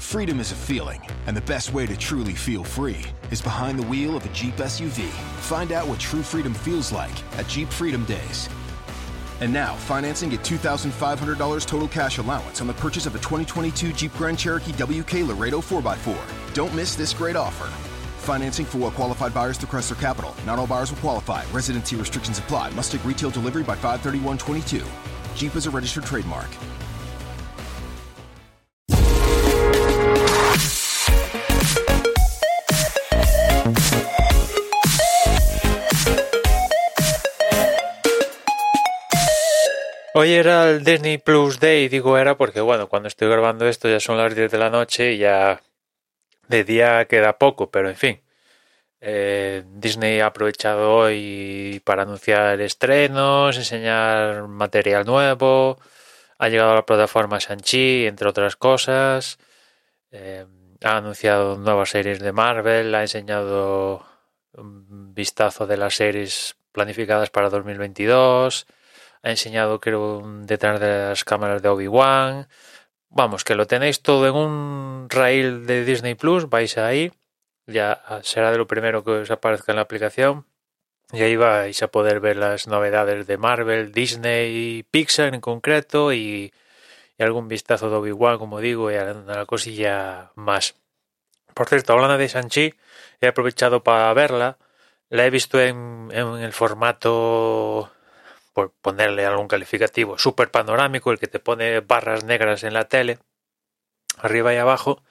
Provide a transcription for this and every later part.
Freedom is a feeling, and the best way to truly feel free is behind the wheel of a Jeep SUV. Find out what true freedom feels like at Jeep Freedom Days. And now, financing at $2,500 total cash allowance on the purchase of a 2022 Jeep Grand Cherokee WK Laredo 4x4. Don't miss this great offer. Financing for well qualified buyers through Chrysler Capital. Not all buyers will qualify. Residency restrictions apply. Must take retail delivery by 531.22. Jeep is a registered trademark. Hoy era el Disney Plus Day, digo era porque bueno, cuando estoy grabando esto ya son las 10 de la noche y ya de día queda poco, pero en fin. Eh, Disney ha aprovechado hoy para anunciar estrenos, enseñar material nuevo, ha llegado a la plataforma Shang-Chi, entre otras cosas, eh, ha anunciado nuevas series de Marvel, ha enseñado un vistazo de las series planificadas para 2022, ha enseñado creo detrás de las cámaras de Obi-Wan, vamos, que lo tenéis todo en un rail de Disney Plus, vais ahí, ya será de lo primero que os aparezca en la aplicación. Y ahí vais a poder ver las novedades de Marvel, Disney, Pixar en concreto y, algún vistazo de Obi-Wan, como digo, y a la cosilla más. Por cierto, hablando de Shang-Chi, he aprovechado para verla. La he visto en, en el formato por ponerle algún calificativo, super panorámico, el que te pone barras negras en la tele, arriba y abajo.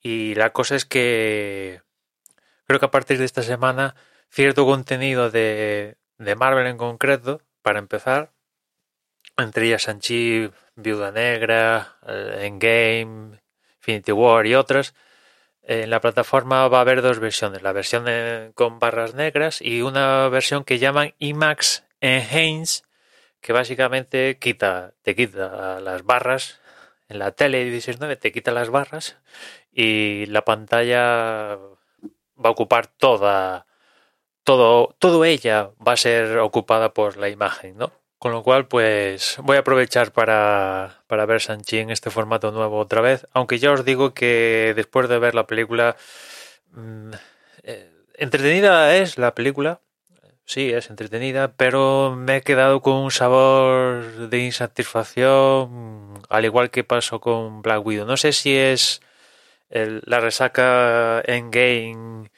Y la cosa es que creo que a partir de esta semana, cierto contenido de, de Marvel en concreto, para empezar, entre ellas Sanchi, Viuda Negra, eh, Endgame, Infinity War y otras, en la plataforma va a haber dos versiones, la versión con barras negras y una versión que llaman IMAX en Haynes, que básicamente quita, te quita las barras en la tele 16.9, te quita las barras y la pantalla va a ocupar toda, todo, todo ella va a ser ocupada por la imagen, ¿no? Con lo cual, pues voy a aprovechar para, para ver Sanchi en este formato nuevo otra vez. Aunque ya os digo que después de ver la película, mmm, eh, entretenida es la película, sí, es entretenida, pero me he quedado con un sabor de insatisfacción, al igual que pasó con Black Widow. No sé si es la resaca en game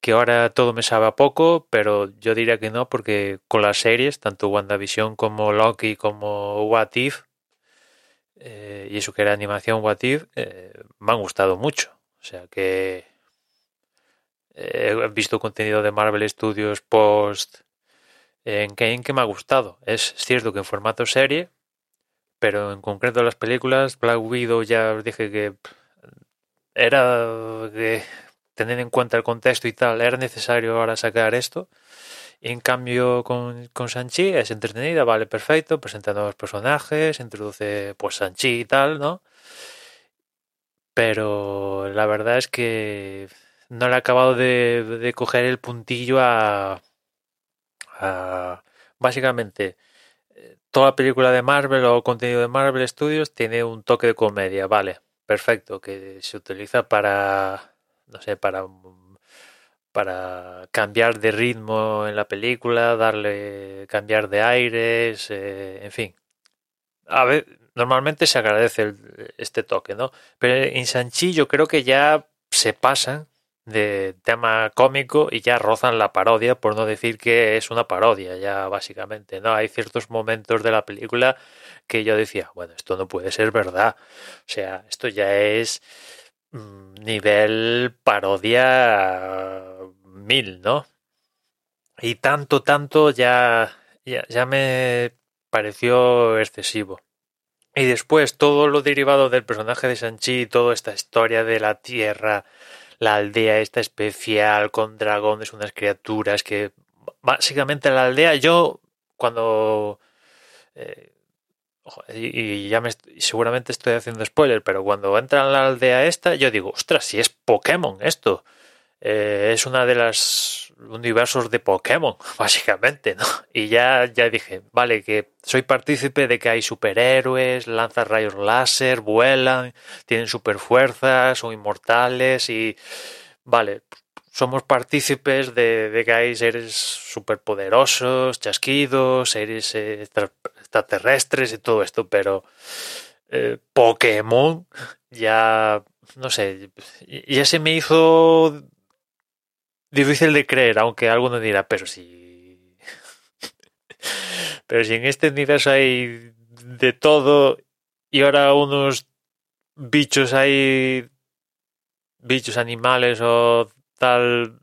que ahora todo me sabe a poco, pero yo diría que no, porque con las series, tanto WandaVision como Loki como What If, eh, y eso que era animación What If, eh, me han gustado mucho. O sea que he visto contenido de Marvel Studios post en Kane que me ha gustado. Es cierto que en formato serie, pero en concreto las películas, Black Widow ya os dije que era tener en cuenta el contexto y tal, era necesario ahora sacar esto. En cambio con, con Sanchi es entretenida, vale, perfecto, presenta nuevos personajes, introduce pues Sanchi y tal, ¿no? Pero la verdad es que no le ha acabado de, coger el puntillo a, a, básicamente toda la película de Marvel o contenido de Marvel Studios tiene un toque de comedia, vale, perfecto, que se utiliza para no sé, para para cambiar de ritmo en la película, darle cambiar de aires, eh, en fin. A ver, normalmente se agradece el, este toque, ¿no? Pero en Sanchi yo creo que ya se pasan de tema cómico y ya rozan la parodia, por no decir que es una parodia, ya básicamente, ¿no? Hay ciertos momentos de la película que yo decía, bueno, esto no puede ser verdad. O sea, esto ya es mm, nivel parodia mil, ¿no? Y tanto, tanto ya, ya, ya me pareció excesivo. Y después todo lo derivado del personaje de Sanchi, toda esta historia de la Tierra, la aldea esta especial con dragones, unas criaturas que básicamente la aldea yo cuando eh, y, ya me seguramente estoy haciendo spoiler, pero cuando entra en la aldea esta yo digo, ostras, si es Pokémon esto. Eh, es una de las universos de Pokémon, básicamente, ¿no? Y ya, ya dije, vale, que soy partícipe de que hay superhéroes, lanzan rayos láser, vuelan, tienen superfuerzas, son inmortales y, vale, somos partícipes de, que hay seres superpoderosos, chasquidos, seres extraterrestres y todo esto, pero eh, Pokémon ya, no sé, ya se me hizo difícil de creer, aunque alguno dirá, pero si... pero si en este universo hay de todo y ahora unos bichos hay bichos animales o tal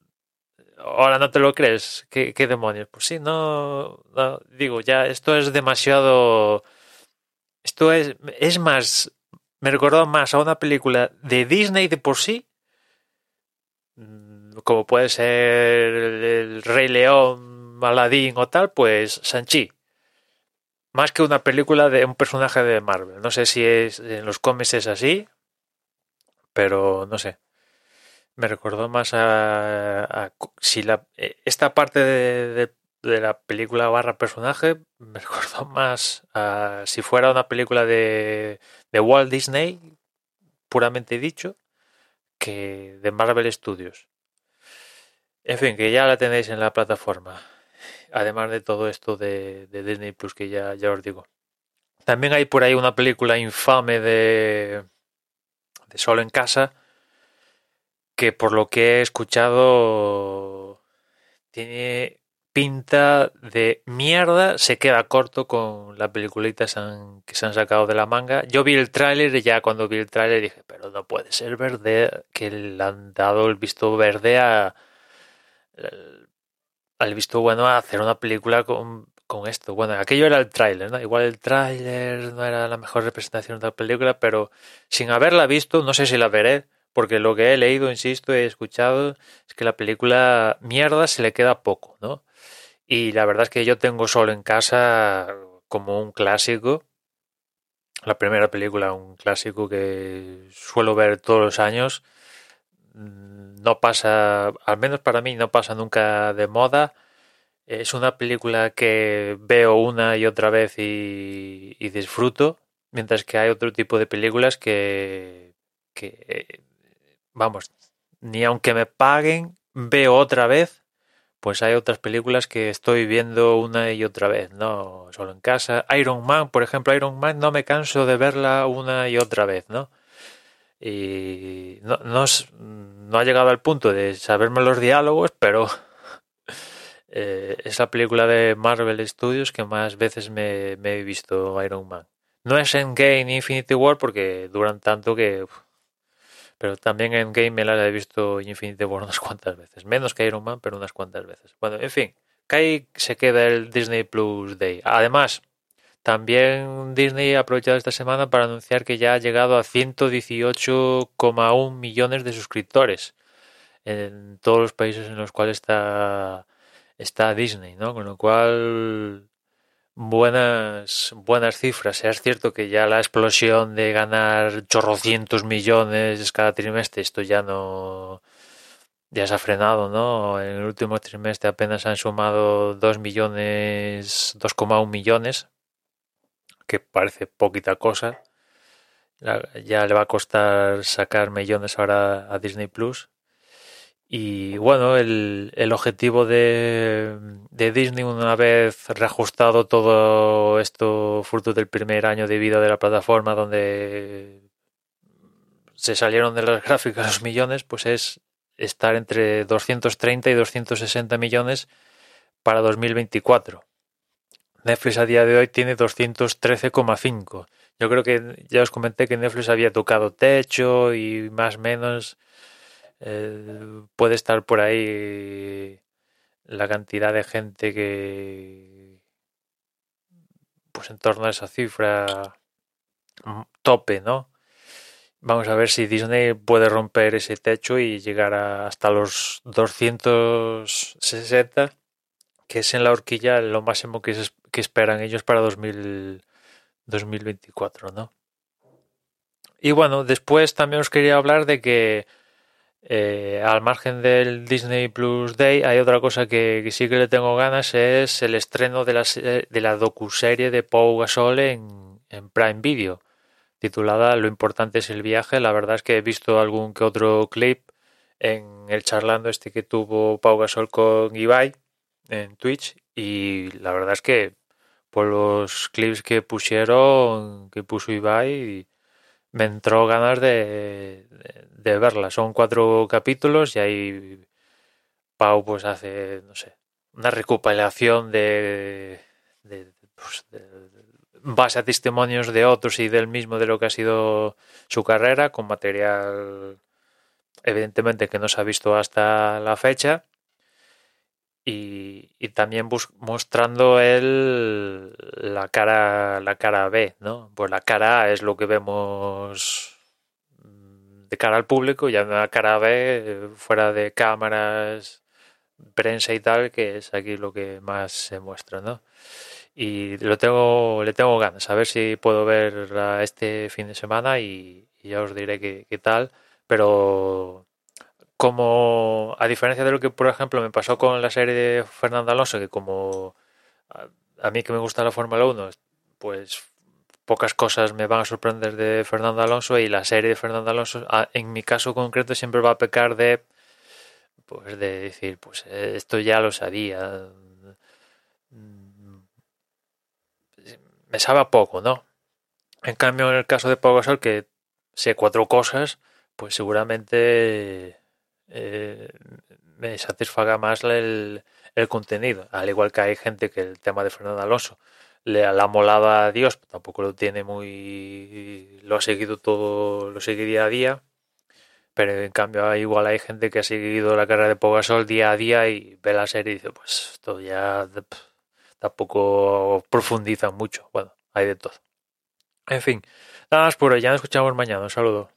ahora no te lo crees ¿Qué, demonios pues sí no, digo ya esto es demasiado esto es es más me recordó más a una película de Disney de por sí como puede ser el Rey León, Aladdin o tal, pues Sanchi. Más que una película de un personaje de Marvel. No sé si es en los cómics es así, pero no sé. Me recordó más a, si la esta parte de, de, la película barra personaje me recordó más a si fuera una película de, de Walt Disney puramente dicho que de Marvel Studios. En fin, que ya la tenéis en la plataforma. Además de todo esto de, Disney Plus que ya, ya os digo. También hay por ahí una película infame de, de Solo en Casa que por lo que he escuchado tiene pinta de mierda, se queda corto con la peliculita que se han sacado de la manga. Yo vi el tráiler y ya cuando vi el tráiler dije, pero no puede ser verde, que le han dado el visto verde a, al visto bueno a hacer una película con, con esto. Bueno, aquello era el tráiler, ¿no? Igual el tráiler no era la mejor representación de la película, pero sin haberla visto, no sé si la veré, porque lo que he leído, insisto, he escuchado, es que la película mierda se le queda poco, ¿no? Y la verdad es que yo tengo solo en casa como un clásico, la primera película, un clásico que suelo ver todos los años no pasa, al menos para mí, no pasa nunca de moda. Es una película que veo una y otra vez y, disfruto, mientras que hay otro tipo de películas que, que, vamos, ni aunque me paguen, veo otra vez, pues hay otras películas que estoy viendo una y otra vez, no solo en casa. Iron Man, por ejemplo, Iron Man no me canso de verla una y otra vez, ¿no? Y no, no, ha llegado al punto de saberme los diálogos, pero eh, es la película de Marvel Studios que más veces me, he visto Iron Man. No es Endgame ni Infinity War porque duran tanto que... pero también en Game me la he visto Infinity War unas cuantas veces. Menos que Iron Man, pero unas cuantas veces. Bueno, en fin, que ahí se queda el Disney Plus Day. Además, también Disney ha aprovechado esta semana para anunciar que ya ha llegado a 118,1 millones de suscriptores en todos los países en los cuales está, está Disney, ¿no? Con lo cual buenas buenas cifras. Es cierto que ya la explosión de ganar chorrocientos millones cada trimestre, esto ya no ya se ha frenado, ¿no? En el último trimestre apenas han sumado 2 millones, 2,1 millones que parece poquita cosa. Ya le va a costar sacar millones ahora a Disney Plus. Y bueno, el, el objetivo de, de, Disney, una vez reajustado todo esto, fruto del primer año de vida de la plataforma, donde se salieron de las gráficas los millones, pues es estar entre 230 y 260 millones para 2024. Netflix a día de hoy tiene 213,5. Yo creo que ya os comenté que Netflix había tocado techo y más o menos eh, puede estar por ahí la cantidad de gente que pues en torno a esa cifra mm, tope, ¿no? Vamos a ver si Disney puede romper ese techo y llegar hasta los 260 que es en la horquilla lo máximo que, que esperan ellos para 2024, ¿no? Y bueno, después también os quería hablar de que Eh, al margen del Disney Plus Day, hay otra cosa que, sí que le tengo ganas, es el estreno de la, de la docuserie de Pau Gasol en, en Prime Video, titulada Lo importante es el viaje. La verdad es que he visto algún que otro clip en el charlando este que tuvo Pau Gasol con Ibai en Twitch y la verdad es que por los clips que pusieron, que puso Ibai, me entró ganas de, de, verla. Son cuatro capítulos y ahí Pau pues hace, no sé, una recopilación de, de, pues, base a testimonios de otros y del mismo de lo que ha sido su carrera, con material evidentemente que no se ha visto hasta la fecha y, también mostrando él la cara la cara B, ¿no? Pues la cara A es lo que vemos mm, de cara al público y la cara B fuera de cámaras, prensa y tal, que es aquí lo que más se muestra, ¿no? Y lo tengo, le tengo ganas, a ver si puedo ver este fin de semana y, ya os diré qué tal, pero como a diferencia de lo que por ejemplo me pasó con la serie de Fernando Alonso que como a, mí que me gusta la Fórmula 1 pues pocas cosas me van a sorprender de Fernando Alonso y la serie de Fernando Alonso en mi caso concreto siempre va a pecar de pues de decir pues esto ya lo sabía. Me sabe poco no en cambio en el caso de Pau Gasol que sé cuatro cosas pues seguramente eh, me satisfaga más el, el, contenido. Al igual que hay gente que el tema de Fernando Alonso le la molaba a Dios, tampoco lo tiene muy. lo ha seguido todo, lo sigue día a día. Pero en cambio, igual hay gente que ha seguido la carrera de Pogasol día a día y ve la serie y dice: Pues esto ya tampoco profundiza mucho. Bueno, hay de todo. En fin, nada más por hoy. Ya nos escuchamos mañana. Un saludo.